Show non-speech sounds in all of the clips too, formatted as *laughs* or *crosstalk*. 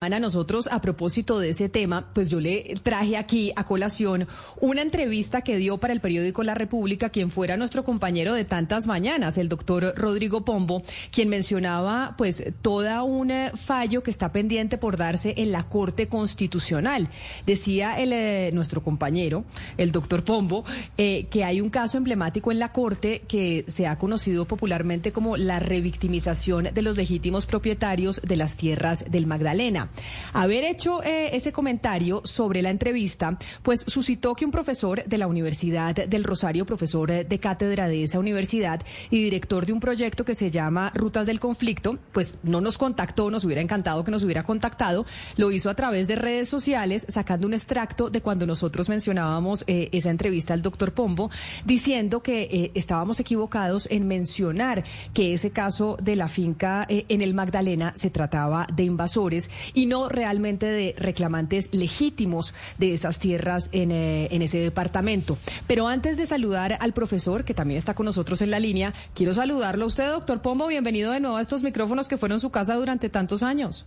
A nosotros, a propósito de ese tema, pues yo le traje aquí a colación una entrevista que dio para el periódico La República quien fuera nuestro compañero de tantas mañanas, el doctor Rodrigo Pombo, quien mencionaba pues toda un eh, fallo que está pendiente por darse en la Corte Constitucional. Decía el, eh, nuestro compañero, el doctor Pombo, eh, que hay un caso emblemático en la Corte que se ha conocido popularmente como la revictimización de los legítimos propietarios de las tierras del Magdalena. Haber hecho eh, ese comentario sobre la entrevista, pues suscitó que un profesor de la Universidad del Rosario, profesor de cátedra de esa universidad y director de un proyecto que se llama Rutas del Conflicto, pues no nos contactó, nos hubiera encantado que nos hubiera contactado, lo hizo a través de redes sociales, sacando un extracto de cuando nosotros mencionábamos eh, esa entrevista al doctor Pombo, diciendo que eh, estábamos equivocados en mencionar que ese caso de la finca en el Magdalena se trataba de invasores y no realmente de reclamantes legítimos de esas tierras en, eh, en ese departamento. Pero antes de saludar al profesor, que también está con nosotros en la línea, quiero saludarlo a usted, doctor Pombo. Bienvenido de nuevo a estos micrófonos que fueron su casa durante tantos años.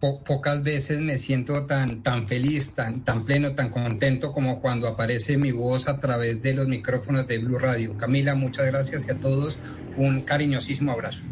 pocas veces me siento tan, tan feliz, tan, tan pleno, tan contento como cuando aparece mi voz a través de los micrófonos de Blue Radio. Camila, muchas gracias y a todos un cariñosísimo abrazo.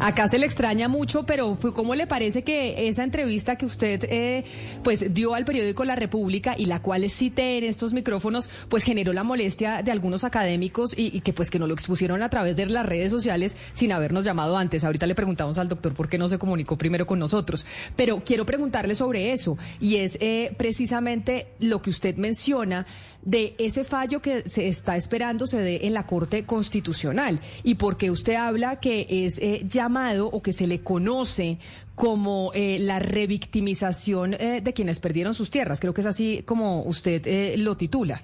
Acá se le extraña mucho, pero ¿cómo le parece que esa entrevista que usted eh, pues dio al periódico La República y la cual cité en estos micrófonos, pues generó la molestia de algunos académicos y, que pues que no lo expusieron a través de las redes sociales sin habernos llamado antes? Ahorita le preguntamos al doctor por qué no se comunicó primero con nosotros, pero quiero preguntarle sobre eso y es eh, precisamente lo que usted menciona de ese fallo que se está esperando se dé en la Corte Constitucional y porque usted habla que es eh, llamado o que se le conoce como eh, la revictimización eh, de quienes perdieron sus tierras. Creo que es así como usted lo titula.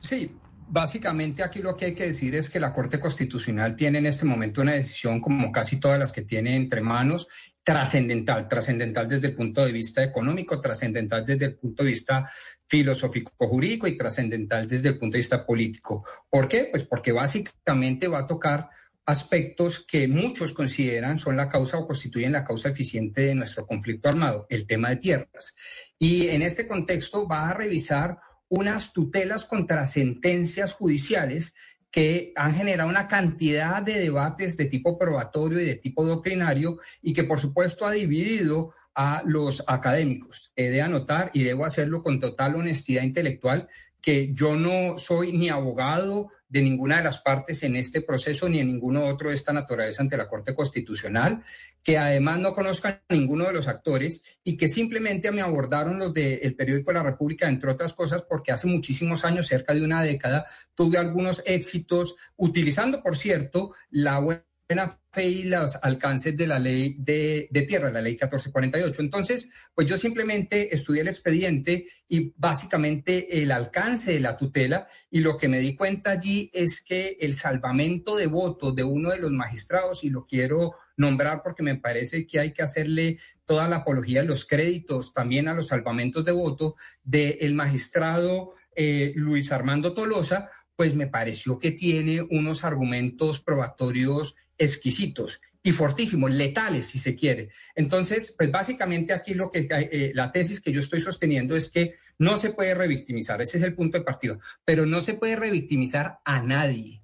Sí, básicamente aquí lo que hay que decir es que la Corte Constitucional tiene en este momento una decisión, como casi todas las que tiene entre manos, trascendental, trascendental desde el punto de vista económico, trascendental desde el punto de vista filosófico-jurídico y trascendental desde el punto de vista político. ¿Por qué? Pues porque básicamente va a tocar aspectos que muchos consideran son la causa o constituyen la causa eficiente de nuestro conflicto armado, el tema de tierras. Y en este contexto va a revisar unas tutelas contra sentencias judiciales que han generado una cantidad de debates de tipo probatorio y de tipo doctrinario y que por supuesto ha dividido a los académicos. He de anotar y debo hacerlo con total honestidad intelectual que yo no soy ni abogado de ninguna de las partes en este proceso ni en ninguno otro de esta naturaleza ante la Corte Constitucional, que además no conozcan ninguno de los actores y que simplemente me abordaron los del periódico La República, entre otras cosas, porque hace muchísimos años, cerca de una década, tuve algunos éxitos utilizando, por cierto, la web buena fe y los alcances de la ley de, tierra, la ley 1448. Entonces, pues yo simplemente estudié el expediente y básicamente el alcance de la tutela y lo que me di cuenta allí es que el salvamento de votos de uno de los magistrados, y lo quiero nombrar porque me parece que hay que hacerle toda la apología de los créditos también a los salvamentos de voto del magistrado eh, Luis Armando Tolosa, pues me pareció que tiene unos argumentos probatorios exquisitos y fortísimos, letales si se quiere. Entonces, pues básicamente aquí lo que eh, la tesis que yo estoy sosteniendo es que no se puede revictimizar, ese es el punto de partida, pero no se puede revictimizar a nadie.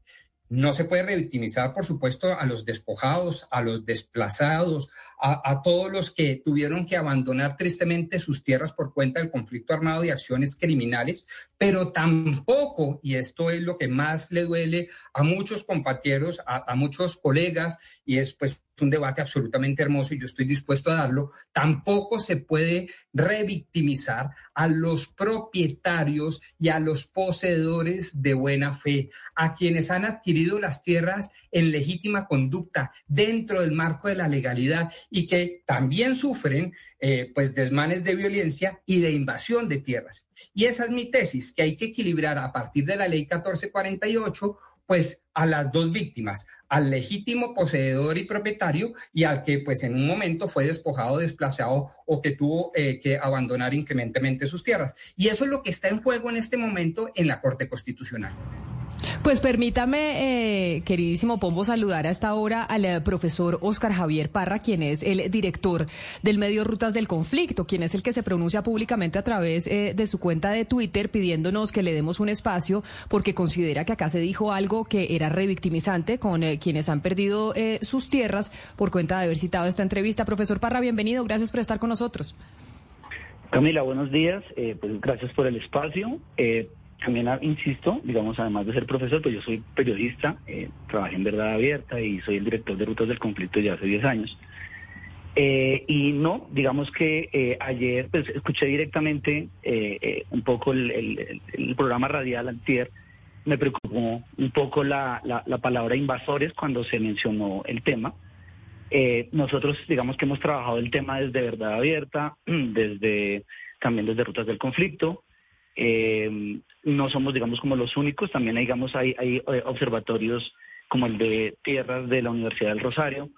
No se puede revictimizar, por supuesto, a los despojados, a los desplazados, a, todos los que tuvieron que abandonar tristemente sus tierras por cuenta del conflicto armado y acciones criminales, pero tampoco, y esto es lo que más le duele a muchos compañeros, a, a muchos colegas, y es pues un debate absolutamente hermoso y yo estoy dispuesto a darlo, tampoco se puede revictimizar a los propietarios y a los poseedores de buena fe, a quienes han adquirido las tierras en legítima conducta dentro del marco de la legalidad y que también sufren eh, pues desmanes de violencia y de invasión de tierras. Y esa es mi tesis, que hay que equilibrar a partir de la ley 1448 pues a las dos víctimas, al legítimo poseedor y propietario y al que pues en un momento fue despojado, desplazado o que tuvo eh, que abandonar incrementemente sus tierras. Y eso es lo que está en juego en este momento en la Corte Constitucional. Pues permítame, eh, queridísimo Pombo, saludar a esta hora al eh, profesor Oscar Javier Parra, quien es el director del medio Rutas del Conflicto, quien es el que se pronuncia públicamente a través eh, de su cuenta de Twitter pidiéndonos que le demos un espacio porque considera que acá se dijo algo que era revictimizante con quienes han perdido sus tierras por cuenta de haber citado esta entrevista. Profesor Parra, bienvenido, gracias por estar con nosotros. Camila, buenos días, pues gracias por el espacio también ah, insisto, digamos, además de ser profesor, pues yo soy periodista, eh, trabajé en Verdad Abierta y soy el director de Rutas del Conflicto ya hace 10 años. Eh, y no, digamos que eh, ayer pues, escuché directamente un poco el, programa radial antier, me preocupó un poco la, la, palabra invasores cuando se mencionó el tema. nosotros, digamos que hemos trabajado el tema desde Verdad Abierta, *clears throat* desde también desde Rutas del Conflicto, eh, no somos, digamos, como los únicos, también digamos, hay, hay eh, observatorios como el de Tierras de la Universidad del Rosario,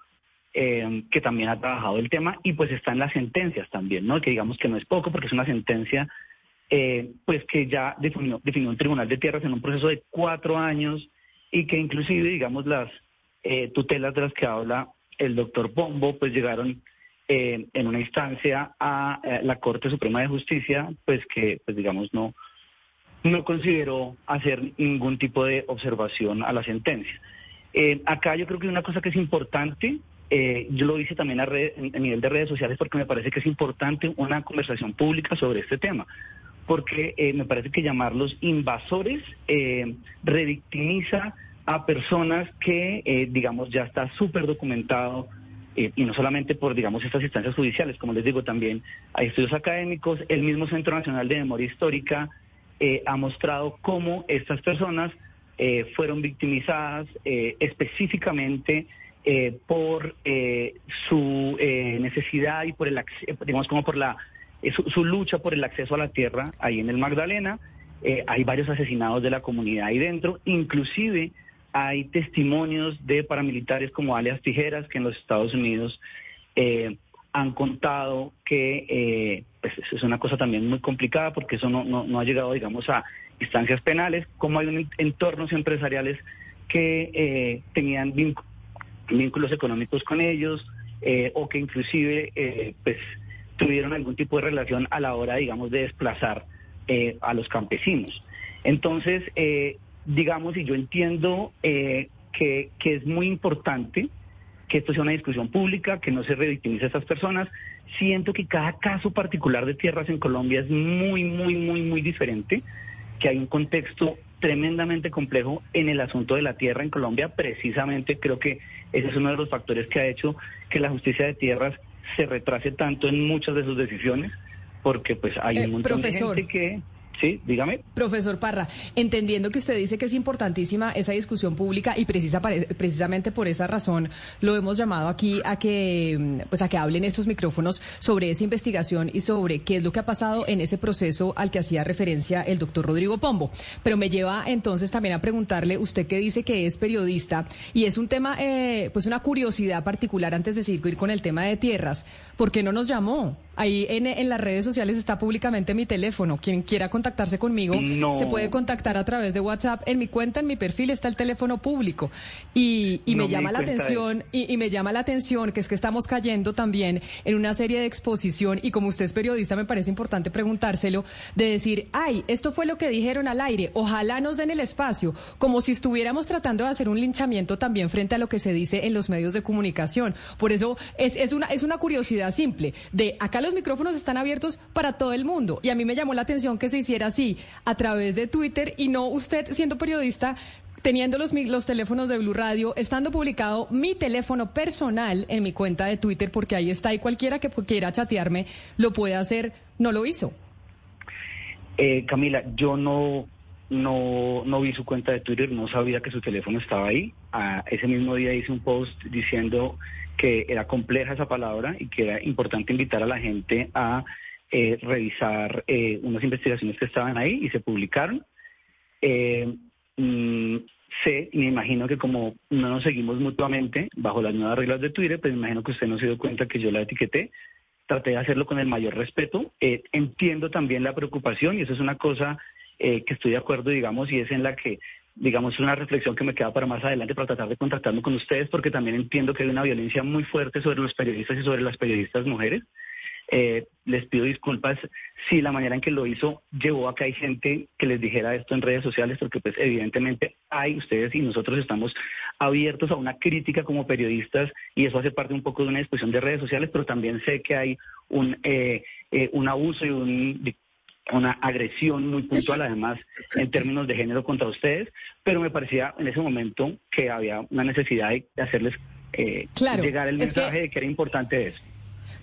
eh, que también ha trabajado el tema, y pues están las sentencias también, ¿no? Que digamos que no es poco, porque es una sentencia, eh, pues que ya definió, un tribunal de tierras en un proceso de cuatro años, y que inclusive, digamos, las tutelas de las que habla el doctor Pombo, pues llegaron en una instancia a la Corte Suprema de Justicia, pues que, pues digamos, no, no consideró hacer ningún tipo de observación a la sentencia. Eh, acá yo creo que una cosa que es importante, eh, yo lo hice también a, nivel de redes sociales porque me parece que es importante una conversación pública sobre este tema, porque eh, me parece que llamarlos invasores revictimiza a personas que, digamos, ya está súper documentado y no solamente por, digamos, estas instancias judiciales, como les digo, también hay estudios académicos, el mismo Centro Nacional de Memoria Histórica eh, ha mostrado cómo estas personas eh, fueron victimizadas eh, específicamente por su necesidad y por el digamos como por la su, lucha por el acceso a la tierra ahí en el Magdalena. hay varios asesinados de la comunidad ahí dentro, inclusive hay testimonios de paramilitares como alias Tijeras que en los Estados Unidos han contado que eh, pues es una cosa también muy complicada porque eso no, no, ha llegado, digamos, a instancias penales, como hay entornos empresariales que eh, tenían vínculos económicos con ellos eh, o que inclusive pues tuvieron algún tipo de relación a la hora, digamos, de desplazar a los campesinos. Entonces, digamos, y yo entiendo que, que es muy importante, que esto sea una discusión pública, que no se revictimice a estas personas. Siento que cada caso particular de tierras en Colombia es muy, muy, muy, muy diferente, que hay un contexto tremendamente complejo en el asunto de la tierra en Colombia. Precisamente creo que ese es uno de los factores que ha hecho que la justicia de tierras se retrase tanto en muchas de sus decisiones, porque pues hay un eh, montón de gente que Sí, dígame. Profesor Parra, entendiendo que usted dice que es importantísima esa discusión pública y precisa, precisamente por esa razón lo hemos llamado aquí a que, pues a que hablen estos micrófonos sobre esa investigación y sobre qué es lo que ha pasado en ese proceso al que hacía referencia el doctor Rodrigo Pombo. Pero me lleva entonces también a preguntarle, usted que dice que es periodista y es un tema, eh, pues una curiosidad particular antes de seguir con el tema de tierras, ¿por qué no nos llamó? Ahí en, en, las redes sociales está públicamente mi teléfono. Quien quiera contactarse conmigo se puede contactar a través de WhatsApp. En mi cuenta, en mi perfil está el teléfono público. Y, y me llama la atención, y, y, me llama la atención que es que estamos cayendo también en una serie de exposición. Y como usted es periodista, me parece importante preguntárselo, de decir, ay, esto fue lo que dijeron al aire. Ojalá nos den el espacio, como si estuviéramos tratando de hacer un linchamiento también frente a lo que se dice en los medios de comunicación. Por eso es, es una, es una curiosidad simple de acá los micrófonos están abiertos para todo el mundo. Y a mí me llamó la atención que se hiciera así, a través de Twitter, y no usted siendo periodista teniendo los, los teléfonos de Blue Radio, estando publicado mi teléfono personal en mi cuenta de Twitter, porque ahí está y cualquiera que quiera chatearme lo puede hacer, no lo hizo. Eh, Camila, yo no, no, no vi su cuenta de Twitter, no sabía que su teléfono estaba ahí. Ah, ese mismo día hice un post diciendo que era compleja esa palabra y que era importante invitar a la gente a eh, revisar eh, unas investigaciones que estaban ahí y se publicaron. Eh, mm, sé me imagino que como no nos seguimos mutuamente bajo las nuevas reglas de Twitter, pues me imagino que usted no se dio cuenta que yo la etiqueté. Traté de hacerlo con el mayor respeto. Entiendo también la preocupación y eso es una cosa eh, que estoy de acuerdo, digamos, y es en la que, digamos, es una reflexión que me queda para más adelante para tratar de contactarme con ustedes, porque también entiendo que hay una violencia muy fuerte sobre los periodistas y sobre las periodistas mujeres. Eh, les pido disculpas si la manera en que lo hizo llevó a que hay gente que les dijera esto en redes sociales, porque pues evidentemente hay ustedes y nosotros estamos abiertos a una crítica como periodistas y eso hace parte un poco de una discusión de redes sociales, pero también sé que hay un, eh, eh, un abuso y un, una agresión muy puntual además en términos de género contra ustedes, pero me parecía en ese momento que había una necesidad de hacerles llegar el mensaje de que era importante eso.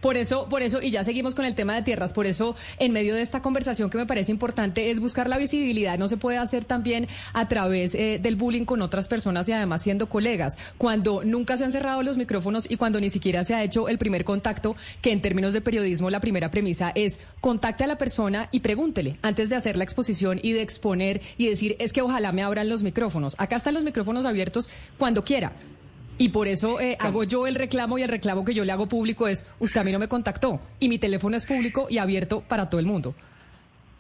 Por eso, por eso, y ya seguimos con el tema de tierras, por eso en medio de esta conversación que me parece importante es buscar la visibilidad. No se puede hacer también a través eh, del bullying con otras personas y además siendo colegas. Cuando nunca se han cerrado los micrófonos y cuando ni siquiera se ha hecho el primer contacto, que en términos de periodismo la primera premisa es contacte a la persona y pregúntele antes de hacer la exposición y de exponer y decir es que ojalá me abran los micrófonos. Acá están los micrófonos abiertos cuando quiera. Y por eso eh, hago yo el reclamo y el reclamo que yo le hago público es, usted a mí no me contactó y mi teléfono es público y abierto para todo el mundo.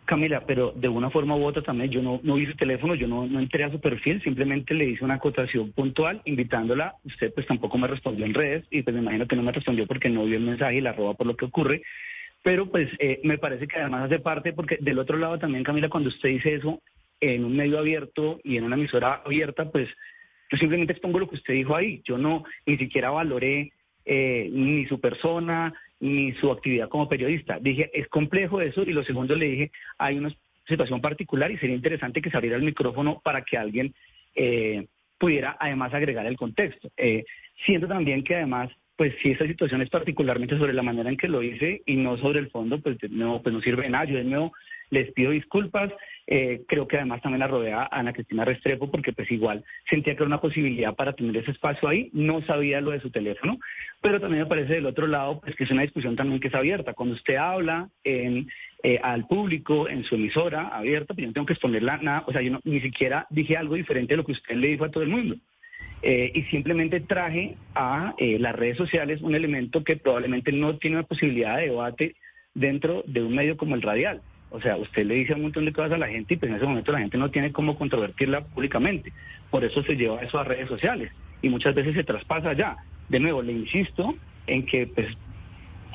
Camila, pero de una forma u otra también yo no, no vi su teléfono, yo no, no entré a su perfil, simplemente le hice una acotación puntual invitándola. Usted pues tampoco me respondió en redes y pues me imagino que no me respondió porque no vio el mensaje y la roba por lo que ocurre. Pero pues eh, me parece que además hace parte porque del otro lado también, Camila, cuando usted dice eso en un medio abierto y en una emisora abierta, pues yo simplemente expongo lo que usted dijo ahí. Yo no ni siquiera valoré eh, ni su persona ni su actividad como periodista. Dije, es complejo eso. Y lo segundo le dije, hay una situación particular y sería interesante que se abriera el micrófono para que alguien eh, pudiera además agregar el contexto. Eh, siento también que además pues si esa situación es particularmente sobre la manera en que lo hice y no sobre el fondo, pues no, pues no sirve de nada. Yo de nuevo les pido disculpas. Eh, creo que además también la rodea a Ana Cristina Restrepo porque pues igual sentía que era una posibilidad para tener ese espacio ahí. No sabía lo de su teléfono, pero también me parece del otro lado pues que es una discusión también que es abierta. Cuando usted habla eh, al público en su emisora abierta, pues yo no tengo que exponerla nada. O sea, yo ni siquiera dije algo diferente de lo que usted le dijo a todo el mundo. Eh, y simplemente traje a las redes sociales un elemento que probablemente no tiene una posibilidad de debate dentro de un medio como el radial. O sea, usted le dice un montón de cosas a la gente y pues en ese momento la gente no tiene cómo controvertirla públicamente. Por eso se lleva eso a redes sociales y muchas veces se traspasa allá. De nuevo, le insisto en que pues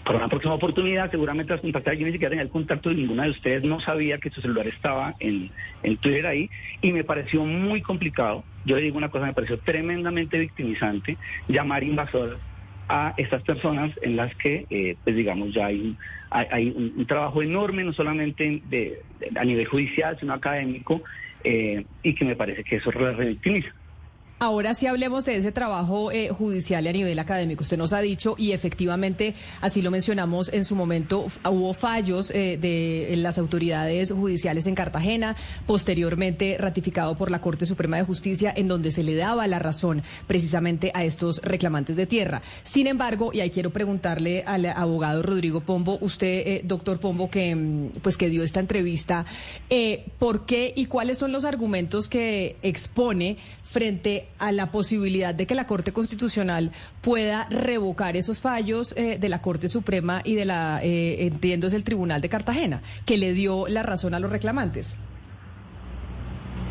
para una próxima oportunidad seguramente las contactar. Yo ni siquiera tenía el contacto de ninguna de ustedes, no sabía que su celular estaba en, en Twitter ahí y me pareció muy complicado. Yo le digo una cosa, me pareció tremendamente victimizante llamar invasor a estas personas en las que, eh, pues digamos, ya hay, un, hay, un, trabajo enorme, no solamente de, a nivel judicial, sino académico, eh, y que me parece que eso revictimiza. Ahora sí hablemos de ese trabajo eh, judicial a nivel académico. Usted nos ha dicho, y efectivamente, así lo mencionamos en su momento, hubo fallos eh, de las autoridades judiciales en Cartagena, posteriormente ratificado por la Corte Suprema de Justicia, en donde se le daba la razón precisamente a estos reclamantes de tierra. Sin embargo, y ahí quiero preguntarle al abogado Rodrigo Pombo, usted, eh, doctor Pombo, que, mm, pues, que dio esta entrevista, ¿por qué y cuáles son los argumentos que expone frente a la posibilidad de que la Corte Constitucional pueda revocar esos fallos eh, de la Corte Suprema y de la, eh, entiendo, es el Tribunal de Cartagena, que le dio la razón a los reclamantes.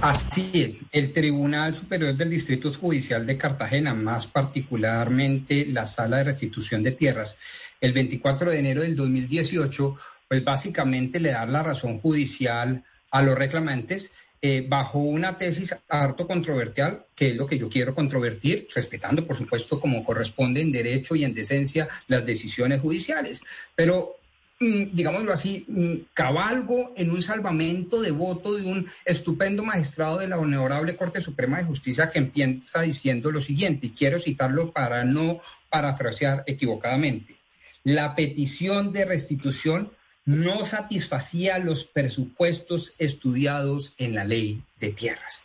Así es, el Tribunal Superior del Distrito Judicial de Cartagena, más particularmente la Sala de Restitución de Tierras, el 24 de enero del 2018, pues básicamente le da la razón judicial a los reclamantes eh, bajo una tesis harto controversial, que es lo que yo quiero controvertir, respetando, por supuesto, como corresponde en derecho y en decencia las decisiones judiciales. Pero mm, digámoslo así, mm, cabalgo en un salvamento de voto de un estupendo magistrado de la Honorable Corte Suprema de Justicia que empieza diciendo lo siguiente, y quiero citarlo para no parafrasear equivocadamente. La petición de restitución no satisfacía los presupuestos estudiados en la ley de tierras.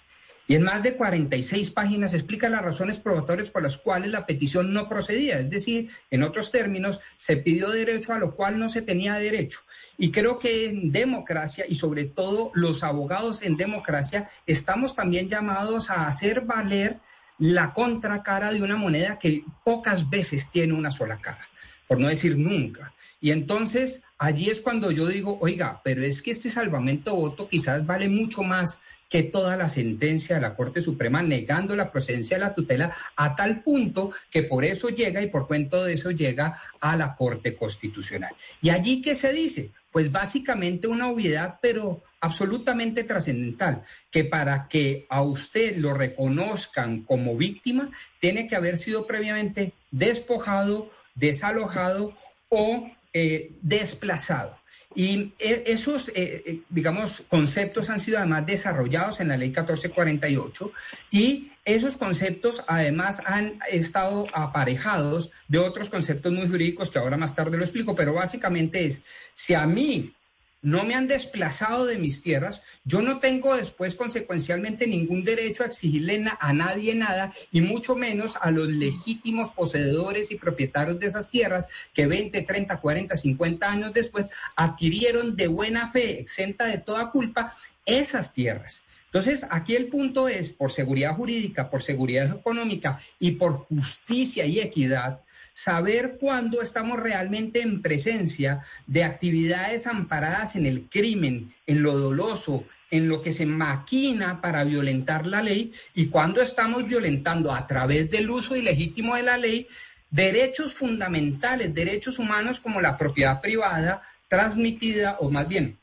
Y en más de 46 páginas explica las razones probatorias por las cuales la petición no procedía. Es decir, en otros términos, se pidió derecho a lo cual no se tenía derecho. Y creo que en democracia y sobre todo los abogados en democracia estamos también llamados a hacer valer la contracara de una moneda que pocas veces tiene una sola cara, por no decir nunca. Y entonces allí es cuando yo digo, oiga, pero es que este salvamento voto quizás vale mucho más que toda la sentencia de la Corte Suprema negando la procedencia de la tutela a tal punto que por eso llega y por cuento de eso llega a la Corte Constitucional. ¿Y allí qué se dice? Pues básicamente una obviedad, pero absolutamente trascendental, que para que a usted lo reconozcan como víctima, tiene que haber sido previamente despojado, desalojado o eh, desplazado. Y eh, esos, eh, digamos, conceptos han sido además desarrollados en la ley 1448 y esos conceptos además han estado aparejados de otros conceptos muy jurídicos que ahora más tarde lo explico, pero básicamente es, si a mí no me han desplazado de mis tierras, yo no tengo después consecuencialmente ningún derecho a exigirle a nadie nada y mucho menos a los legítimos poseedores y propietarios de esas tierras que 20, 30, 40, 50 años después adquirieron de buena fe, exenta de toda culpa, esas tierras. Entonces, aquí el punto es, por seguridad jurídica, por seguridad económica y por justicia y equidad, saber cuándo estamos realmente en presencia de actividades amparadas en el crimen, en lo doloso, en lo que se maquina para violentar la ley y cuándo estamos violentando a través del uso ilegítimo de la ley derechos fundamentales, derechos humanos como la propiedad privada transmitida o más bien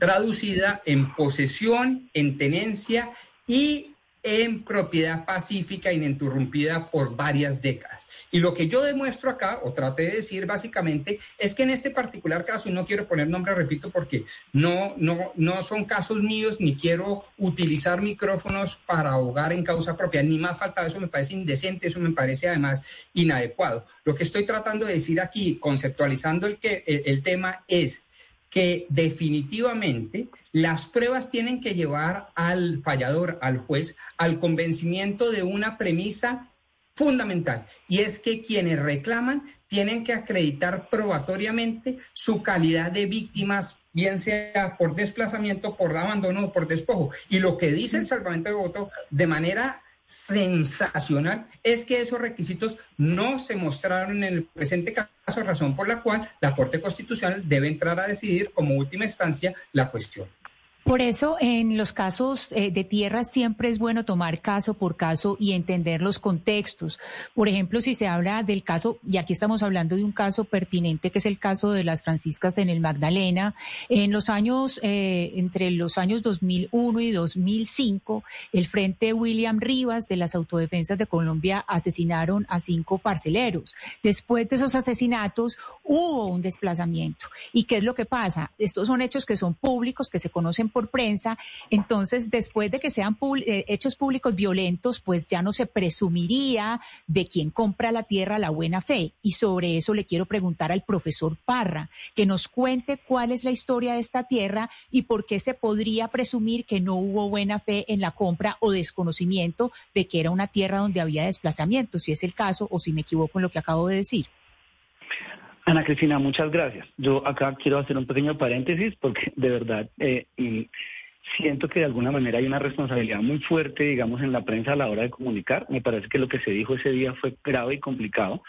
traducida en posesión, en tenencia y en propiedad pacífica ininterrumpida por varias décadas. Y lo que yo demuestro acá, o traté de decir básicamente, es que en este particular caso, y no quiero poner nombre, repito, porque no, no, no son casos míos, ni quiero utilizar micrófonos para ahogar en causa propia, ni más falta, eso me parece indecente, eso me parece además inadecuado. Lo que estoy tratando de decir aquí, conceptualizando el, que, el tema, es que definitivamente las pruebas tienen que llevar al fallador, al juez, al convencimiento de una premisa fundamental, y es que quienes reclaman tienen que acreditar probatoriamente su calidad de víctimas, bien sea por desplazamiento, por abandono o por despojo. Y lo que dice el salvamento de voto de manera sensacional es que esos requisitos no se mostraron en el presente caso, razón por la cual la Corte Constitucional debe entrar a decidir como última instancia la cuestión. Por eso, en los casos eh, de tierra siempre es bueno tomar caso por caso y entender los contextos. Por ejemplo, si se habla del caso, y aquí estamos hablando de un caso pertinente, que es el caso de las franciscas en el Magdalena, en los años, eh, entre los años 2001 y 2005, el Frente William Rivas de las Autodefensas de Colombia asesinaron a cinco parceleros. Después de esos asesinatos hubo un desplazamiento. ¿Y qué es lo que pasa? Estos son hechos que son públicos, que se conocen por prensa. Entonces, después de que sean eh, hechos públicos violentos, pues ya no se presumiría de quien compra la tierra la buena fe. Y sobre eso le quiero preguntar al profesor Parra, que nos cuente cuál es la historia de esta tierra y por qué se podría presumir que no hubo buena fe en la compra o desconocimiento de que era una tierra donde había desplazamiento, si es el caso o si me equivoco en lo que acabo de decir. Ana Cristina, muchas gracias. Yo acá quiero hacer un pequeño paréntesis porque de verdad eh, siento que de alguna manera hay una responsabilidad muy fuerte, digamos, en la prensa a la hora de comunicar. Me parece que lo que se dijo ese día fue grave y complicado.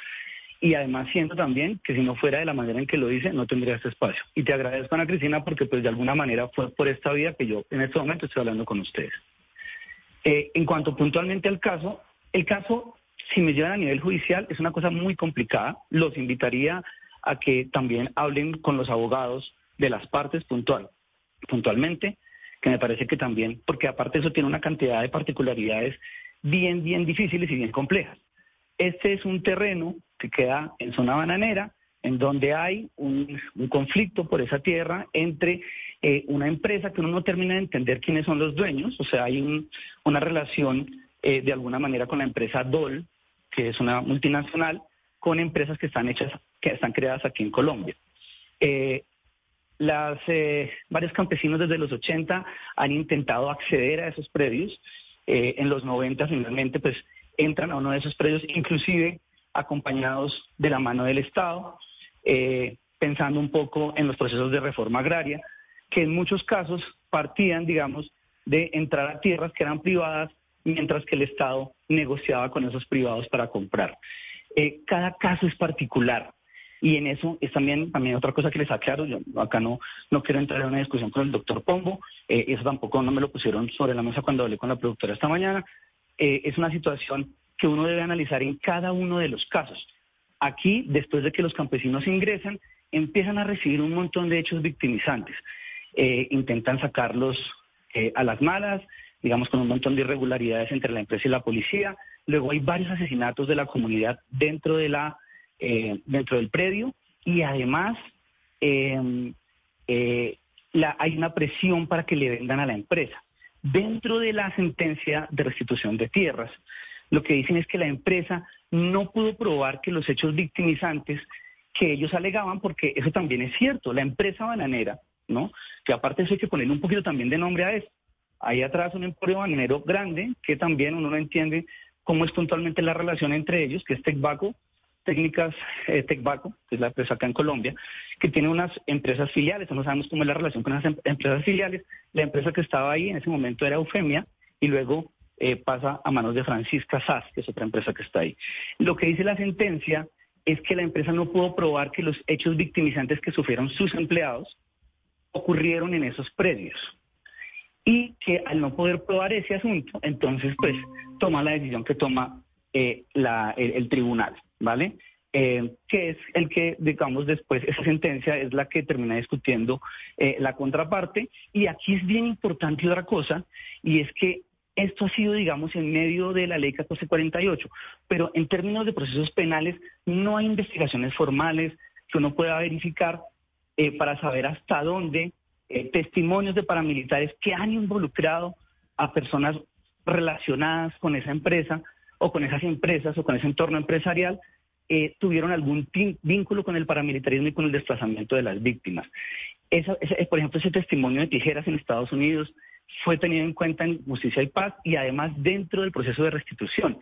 Y además siento también que si no fuera de la manera en que lo dice, no tendría este espacio. Y te agradezco, Ana Cristina, porque pues de alguna manera fue por esta vía que yo en este momento estoy hablando con ustedes. Eh, en cuanto puntualmente al caso, el caso, si me llevan a nivel judicial, es una cosa muy complicada. Los invitaría a que también hablen con los abogados de las partes puntual, puntualmente, que me parece que también, porque aparte eso tiene una cantidad de particularidades bien, bien difíciles y bien complejas. Este es un terreno que queda en zona bananera, en donde hay un, conflicto por esa tierra entre eh, una empresa que uno no termina de entender quiénes son los dueños, o sea, hay una relación eh, de alguna manera con la empresa DOL, que es una multinacional, con empresas que están hechas, que están creadas aquí en Colombia. Eh, eh, varios campesinos desde los 80 han intentado acceder a esos predios. eh, en los 90 finalmente pues entran a uno de esos predios, inclusive acompañados de la mano del Estado, pensando un poco en los procesos de reforma agraria, que en muchos casos partían, digamos, de entrar a tierras que eran privadas, mientras que el Estado negociaba con esos privados para comprar. Eh, cada caso es particular. Y en eso es también, también otra cosa que les aclaro, yo acá no, no quiero entrar en una discusión con el doctor Pombo, eh, eso tampoco no me lo pusieron sobre la mesa cuando hablé con la productora esta mañana, eh, es una situación que uno debe analizar en cada uno de los casos. Aquí, después de que los campesinos ingresan, empiezan a recibir un montón de hechos victimizantes. intentan sacarlos a las malas, digamos, con un montón de irregularidades entre la empresa y la policía. Luego hay varios asesinatos de la comunidad dentro, de la, eh, dentro del predio y además em, eh, la, hay una presión para que le vendan a la empresa. Dentro de la sentencia de restitución de tierras, lo que dicen es que la empresa no pudo probar que los hechos victimizantes que ellos alegaban, porque eso también es cierto, la empresa bananera, ¿no? Que aparte eso hay que ponerle un poquito también de nombre a eso hay atrás un emporio bananero grande que también uno no entiende cómo es puntualmente la relación entre ellos, que es Tecbaco, Técnicas eh, Tecbaco, que es la empresa acá en Colombia, que tiene unas empresas filiales, no sabemos cómo es la relación con las em-, empresas filiales. La empresa que estaba ahí en ese momento era Eufemia y luego eh, pasa a manos de Francisca Sass, que es otra empresa que está ahí. Lo que dice la sentencia es que la empresa no pudo probar que los hechos victimizantes que sufrieron sus empleados ocurrieron en esos predios y que al no poder probar ese asunto, entonces pues toma la decisión que toma eh, el, tribunal, ¿vale? Eh, que es el que, digamos, después esa sentencia es la que termina discutiendo eh, la contraparte. Y aquí es bien importante otra cosa, y es que esto ha sido, digamos, en medio de la ley 1448, pero en términos de procesos penales no hay investigaciones formales que uno pueda verificar para saber hasta dónde eh, testimonios de paramilitares que han involucrado a personas relacionadas con esa empresa o con esas empresas o con ese entorno empresarial, eh, tuvieron algún vínculo con el paramilitarismo y con el desplazamiento de las víctimas. por ejemplo, ese testimonio de Tijeras en Estados Unidos fue tenido en cuenta en Justicia y Paz y además dentro del proceso de restitución.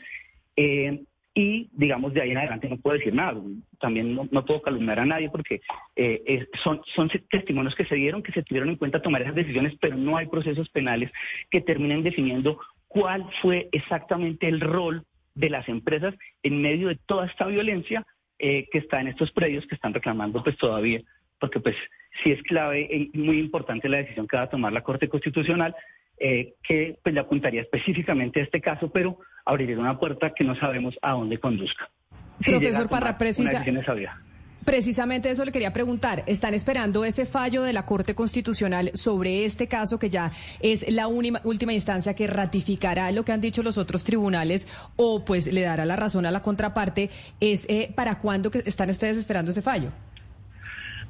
Eh, y digamos de ahí en adelante no puedo decir nada. También no, puedo calumniar a nadie porque eh, son, son testimonios que se dieron, que se tuvieron en cuenta tomar esas decisiones, pero no hay procesos penales que terminen definiendo cuál fue exactamente el rol de las empresas en medio de toda esta violencia eh, que está en estos predios que están reclamando pues todavía, porque pues sí es clave y muy importante la decisión que va a tomar la Corte Constitucional eh, que pues, le apuntaría específicamente a este caso, pero abriría una puerta que no sabemos a dónde conduzca. Profesor Parra, precisa, Precisamente eso le quería preguntar. ¿Están esperando ese fallo de la Corte Constitucional sobre este caso que ya es la última instancia que ratificará lo que han dicho los otros tribunales o pues le dará la razón a la contraparte? ¿Es eh, para cuándo que están ustedes esperando ese fallo?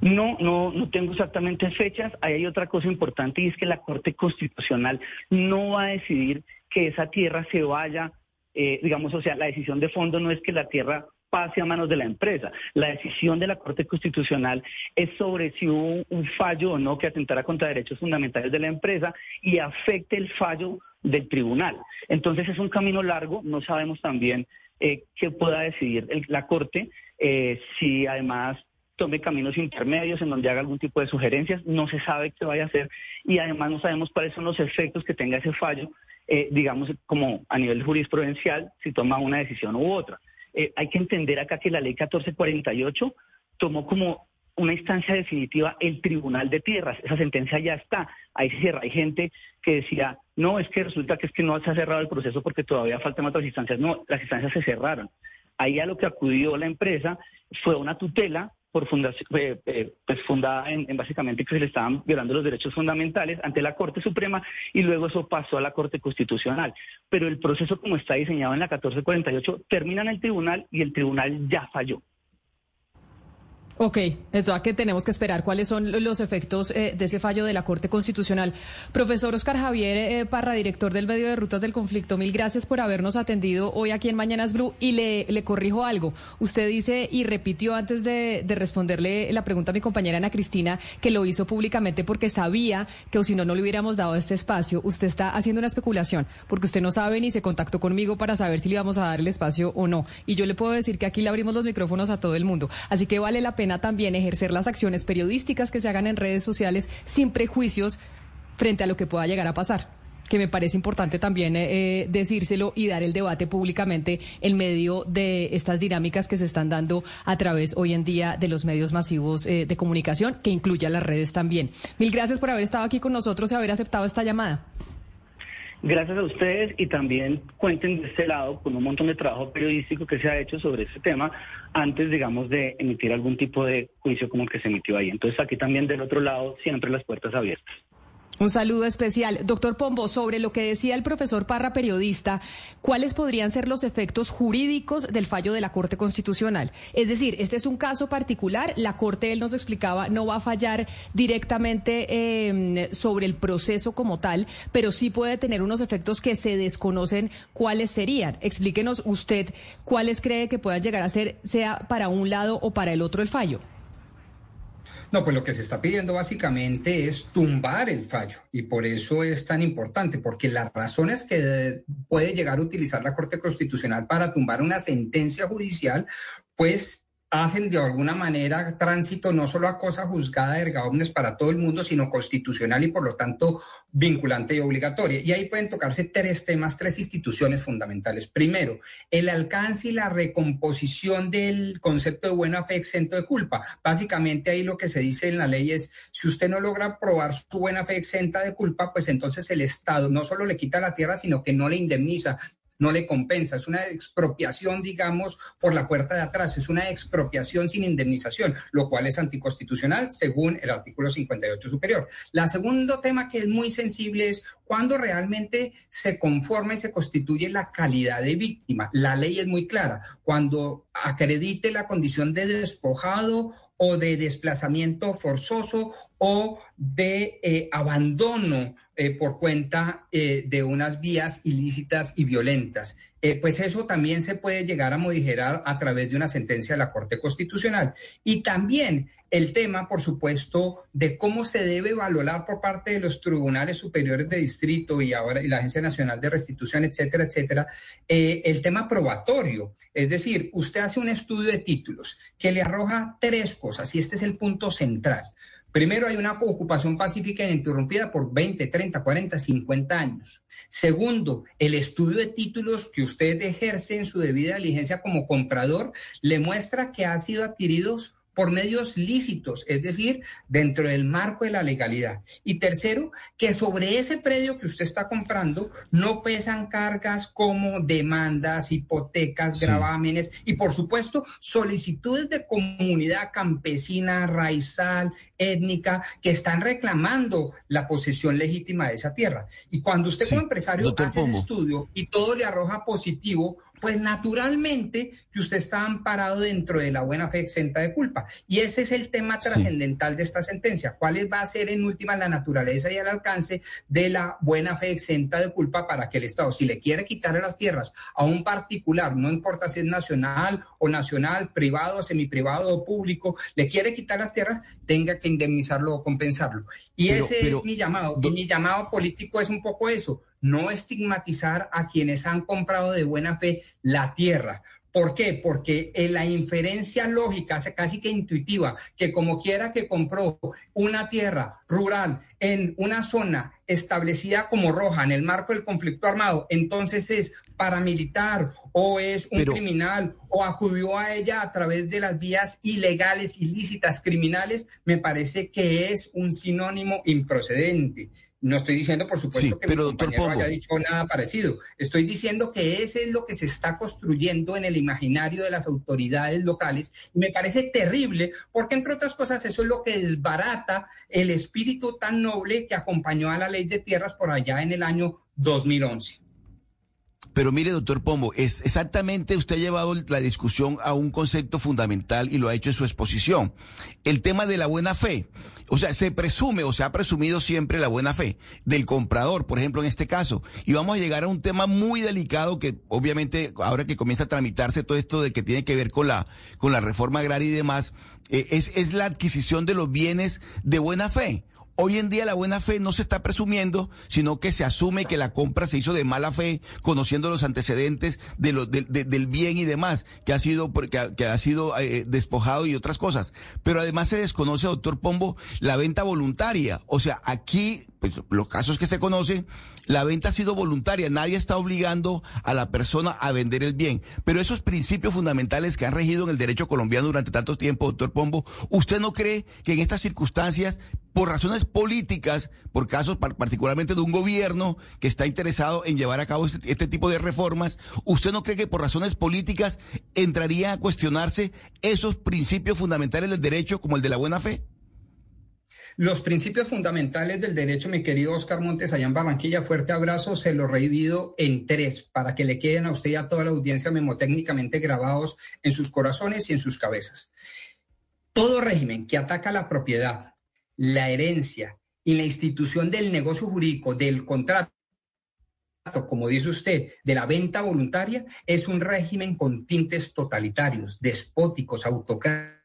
No, no, no tengo exactamente fechas. Ahí hay otra cosa importante y es que la Corte Constitucional no va a decidir que esa tierra se vaya, eh, digamos, o sea, la decisión de fondo no es que la tierra pase a manos de la empresa. La decisión de la Corte Constitucional es sobre si hubo un fallo o no que atentara contra derechos fundamentales de la empresa y afecte el fallo del tribunal. Entonces es un camino largo, no sabemos también eh, qué pueda decidir la Corte, eh, si además tome caminos intermedios en donde haga algún tipo de sugerencias, no se sabe qué vaya a hacer y además no sabemos cuáles son los efectos que tenga ese fallo, eh, digamos, como a nivel jurisprudencial, si toma una decisión u otra. Eh, hay que entender acá que la ley 1448 tomó como una instancia definitiva el Tribunal de Tierras. Esa sentencia ya está. Ahí se cierra. Hay gente que decía, no, es que resulta que es que no se ha cerrado el proceso porque todavía faltan otras instancias. No, las instancias se cerraron. Ahí a lo que acudió la empresa fue una tutela por fundación, eh, eh, pues fundada en, básicamente que se le estaban violando los derechos fundamentales ante la Corte Suprema y luego eso pasó a la Corte Constitucional. Pero el proceso como está diseñado en la 1448 termina en el tribunal y el tribunal ya falló. Ok, eso a que tenemos que esperar cuáles son los efectos eh, de ese fallo de la Corte Constitucional. Profesor Oscar Javier eh, Parra, director del medio de Rutas del Conflicto, mil gracias por habernos atendido hoy aquí en Mañanas Blue y le, le corrijo algo. Usted dice y repitió antes de, de, responderle la pregunta a mi compañera Ana Cristina que lo hizo públicamente porque sabía que o si no, no le hubiéramos dado este espacio. Usted está haciendo una especulación porque usted no sabe ni se contactó conmigo para saber si le íbamos a dar el espacio o no. Y yo le puedo decir que aquí le abrimos los micrófonos a todo el mundo. Así que vale la pena también ejercer las acciones periodísticas que se hagan en redes sociales sin prejuicios frente a lo que pueda llegar a pasar que me parece importante también eh, eh, decírselo y dar el debate públicamente en medio de estas dinámicas que se están dando a través hoy en día de los medios masivos eh, de comunicación, que incluya las redes también. Mil gracias por haber estado aquí con nosotros y haber aceptado esta llamada. Gracias a ustedes y también cuenten de este lado con un montón de trabajo periodístico que se ha hecho sobre este tema antes, digamos, de emitir algún tipo de juicio como el que se emitió ahí. Entonces aquí también del otro lado siempre las puertas abiertas. Un saludo especial. Doctor Pombo, sobre lo que decía el profesor Parra, periodista, ¿cuáles podrían ser los efectos jurídicos del fallo de la Corte Constitucional? Es decir, este es un caso particular, la Corte, él nos explicaba, no va a fallar directamente em, sobre el proceso como tal, pero sí puede tener unos efectos que se desconocen cuáles serían. Explíquenos usted cuáles cree que puedan llegar a ser, sea para un lado o para el otro el fallo. No, pues lo que se está pidiendo básicamente es tumbar el fallo y por eso es tan importante, porque las razones que puede llegar a utilizar la Corte Constitucional para tumbar una sentencia judicial, pues hacen de alguna manera tránsito no solo a cosa juzgada erga omnes para todo el mundo, sino constitucional y por lo tanto vinculante y obligatoria. Y ahí pueden tocarse tres temas, tres instituciones fundamentales. Primero, el alcance y la recomposición del concepto de buena fe exento de culpa. Básicamente ahí lo que se dice en la ley es, si usted no logra probar su buena fe exenta de culpa, pues entonces el Estado no solo le quita la tierra, sino que no le indemniza, no le compensa. Es una expropiación, digamos, por la puerta de atrás. Es una expropiación sin indemnización, lo cual es anticonstitucional según el artículo 58 superior. La segundo tema que es muy sensible es cuando realmente se conforma y se constituye la calidad de víctima. La ley es muy clara. Cuando acredite la condición de despojado o de desplazamiento forzoso o de eh, abandono eh, por cuenta eh, de unas vías ilícitas y violentas. Pues eso también se puede llegar a modificar a través de una sentencia de la Corte Constitucional. Y también el tema, por supuesto, de cómo se debe valorar por parte de los tribunales superiores de distrito y ahora la Agencia Nacional de Restitución, etcétera, etcétera, el tema probatorio. Es decir, usted hace un estudio de títulos que le arroja tres cosas y este es el punto central. Primero, hay una ocupación pacífica ininterrumpida por 20, 30, 40, 50 años. Segundo, el estudio de títulos que usted ejerce en su debida diligencia como comprador le muestra que ha sido adquiridos por medios lícitos, es decir, dentro del marco de la legalidad. Y tercero, que sobre ese predio que usted está comprando no pesan cargas como demandas, hipotecas, gravámenes y, por supuesto, solicitudes de comunidad campesina, raizal, étnica, que están reclamando la posesión legítima de esa tierra. Y cuando usted como empresario hace ese estudio y todo le arroja positivo, pues naturalmente que usted está amparado dentro de la buena fe exenta de culpa. Y ese es el tema trascendental de esta sentencia. ¿Cuál va a ser en última la naturaleza y el alcance de la buena fe exenta de culpa para que el Estado, si le quiere quitar las tierras a un particular, no importa si es nacional o nacional, privado, semiprivado o público, le quiere quitar las tierras, tenga que indemnizarlo o compensarlo. Y ese es mi llamado. Y mi llamado político es un poco eso no estigmatizar a quienes han comprado de buena fe la tierra. ¿Por qué? Porque en la inferencia lógica, casi que intuitiva, que como quiera que compró una tierra rural en una zona establecida como roja en el marco del conflicto armado, entonces es paramilitar o es un criminal o acudió a ella a través de las vías ilegales, ilícitas, criminales, me parece que es un sinónimo improcedente. No estoy diciendo, por supuesto, que mi compañero haya dicho nada parecido. Estoy diciendo que ese es lo que se está construyendo en el imaginario de las autoridades locales. Y me parece terrible, porque entre otras cosas, eso es lo que desbarata el espíritu tan noble que acompañó a la ley de tierras por allá en el año 2011. Pero mire, doctor Pombo, es exactamente usted ha llevado la discusión a un concepto fundamental y lo ha hecho en su exposición. El tema de la buena fe. O sea, se presume o se ha presumido siempre la buena fe del comprador, por ejemplo, en este caso. Y vamos a llegar a un tema muy delicado que obviamente ahora que comienza a tramitarse todo esto de que tiene que ver con la, con la reforma agraria y demás, eh, es, es la adquisición de los bienes de buena fe. Hoy en día la buena fe no se está presumiendo, sino que se asume que la compra se hizo de mala fe, conociendo los antecedentes de del bien y demás, que ha sido, que que ha sido eh, despojado y otras cosas. Pero además se desconoce, doctor Pombo, la venta voluntaria. O sea, aquí, pues los casos que se conocen, la venta ha sido voluntaria. Nadie está obligando a la persona a vender el bien. Pero esos principios fundamentales que han regido en el derecho colombiano durante tanto tiempo, doctor Pombo, ¿usted no cree que en estas circunstancias por razones políticas, por casos particularmente de un gobierno que está interesado en llevar a cabo este, este, tipo de reformas, ¿usted no cree que por razones políticas entraría a cuestionarse esos principios fundamentales del derecho como el de la buena fe? Los principios fundamentales del derecho, mi querido Oscar Montes, allá en Barranquilla, fuerte abrazo, se los revido en tres para que le queden a usted y a toda la audiencia memotécnicamente grabados en sus corazones y en sus cabezas. Todo régimen que ataca la propiedad, la herencia y la institución del negocio jurídico, del contrato, como dice usted, de la venta voluntaria, es un régimen con tintes totalitarios, despóticos, autocráticos.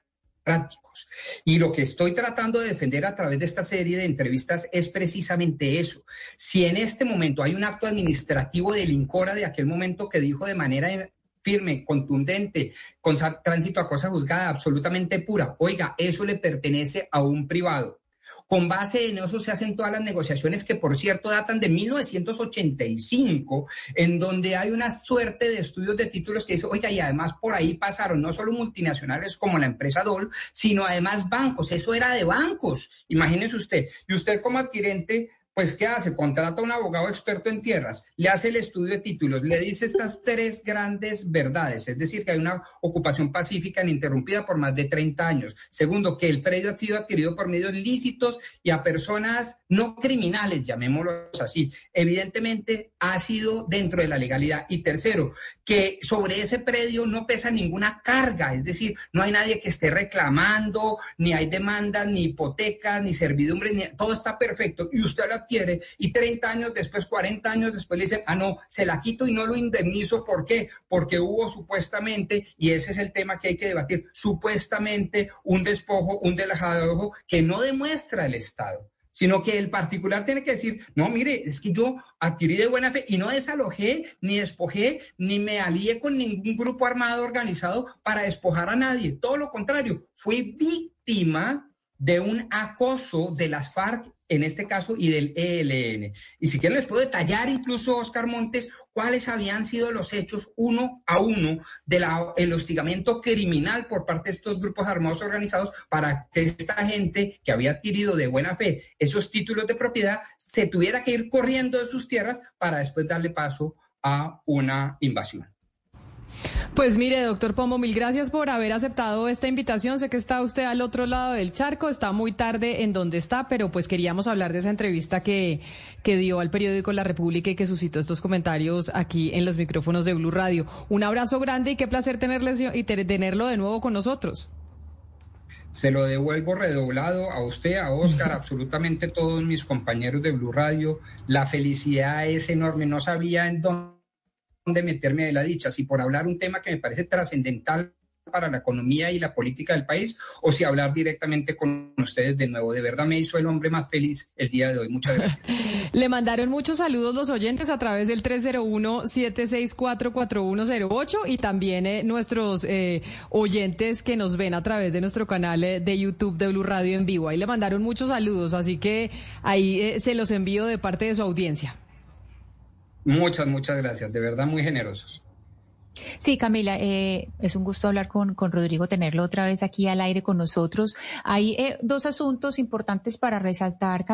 Y lo que estoy tratando de defender a través de esta serie de entrevistas es precisamente eso. Si en este momento hay un acto administrativo del INCORA de aquel momento que dijo de manera firme, contundente, con tránsito a cosa juzgada, absolutamente pura, oiga, eso le pertenece a un privado con base en eso se hacen todas las negociaciones que, por cierto, datan de 1985, en donde hay una suerte de estudios de títulos que dice, oiga, y además por ahí pasaron no solo multinacionales como la empresa Dol, sino además bancos. Eso era de bancos. Imagínese usted. Y usted como adquirente pues, ¿qué hace? Contrata a un abogado experto en tierras, le hace el estudio de títulos, le dice estas tres grandes verdades, es decir, que hay una ocupación pacífica ininterrumpida por más de 30 años. Segundo, que el predio ha sido adquirido por medios lícitos y a personas no criminales, llamémoslos así. Evidentemente, ha sido dentro de la legalidad. Y tercero, que sobre ese predio no pesa ninguna carga, es decir, no hay nadie que esté reclamando, ni hay demandas, ni hipotecas, ni servidumbre, ni... todo está perfecto. Y usted lo quiere y 30 años después, 40 años después le dicen, ah, no, se la quito y no lo indemnizo. ¿Por qué? Porque hubo supuestamente, y ese es el tema que hay que debatir, supuestamente un despojo, un ojo que no demuestra el Estado sino que el particular tiene que decir, no, mire, es que yo adquirí de buena fe y no desalojé, ni despojé, ni me alié con ningún grupo armado organizado para despojar a nadie. Todo lo contrario, fui víctima de un acoso de las FARC en este caso y del ELN. Y si quieren les puedo detallar incluso, Oscar Montes, cuáles habían sido los hechos uno a uno del hostigamiento criminal por parte de estos grupos armados organizados para que esta gente que había adquirido de buena fe esos títulos de propiedad se tuviera que ir corriendo de sus tierras para después darle paso a una invasión. Pues mire, doctor Pombo, mil gracias por haber aceptado esta invitación. Sé que está usted al otro lado del charco, está muy tarde en donde está, pero pues queríamos hablar de esa entrevista que, que dio al periódico La República y que suscitó estos comentarios aquí en los micrófonos de Blue Radio. Un abrazo grande y qué placer tenerles y tenerlo de nuevo con nosotros. Se lo devuelvo redoblado a usted, a Oscar, *laughs* absolutamente todos mis compañeros de Blue Radio. La felicidad es enorme. No sabía en dónde de meterme de la dicha, si por hablar un tema que me parece trascendental para la economía y la política del país, o si hablar directamente con ustedes de nuevo. De verdad me hizo el hombre más feliz el día de hoy. Muchas gracias. *laughs* Le mandaron muchos saludos los oyentes a través del 301-764-4108 y también eh, nuestros eh, oyentes que nos ven a través de nuestro canal eh, de YouTube de Blue Radio en vivo. Ahí le mandaron muchos saludos, así que ahí se los envío de parte de su audiencia. Muchas, muchas gracias, de verdad muy generosos. Sí, Camila, eh, es un gusto hablar con, con, Rodrigo, tenerlo otra vez aquí al aire con nosotros. Hay eh, dos asuntos importantes para resaltar, Camila.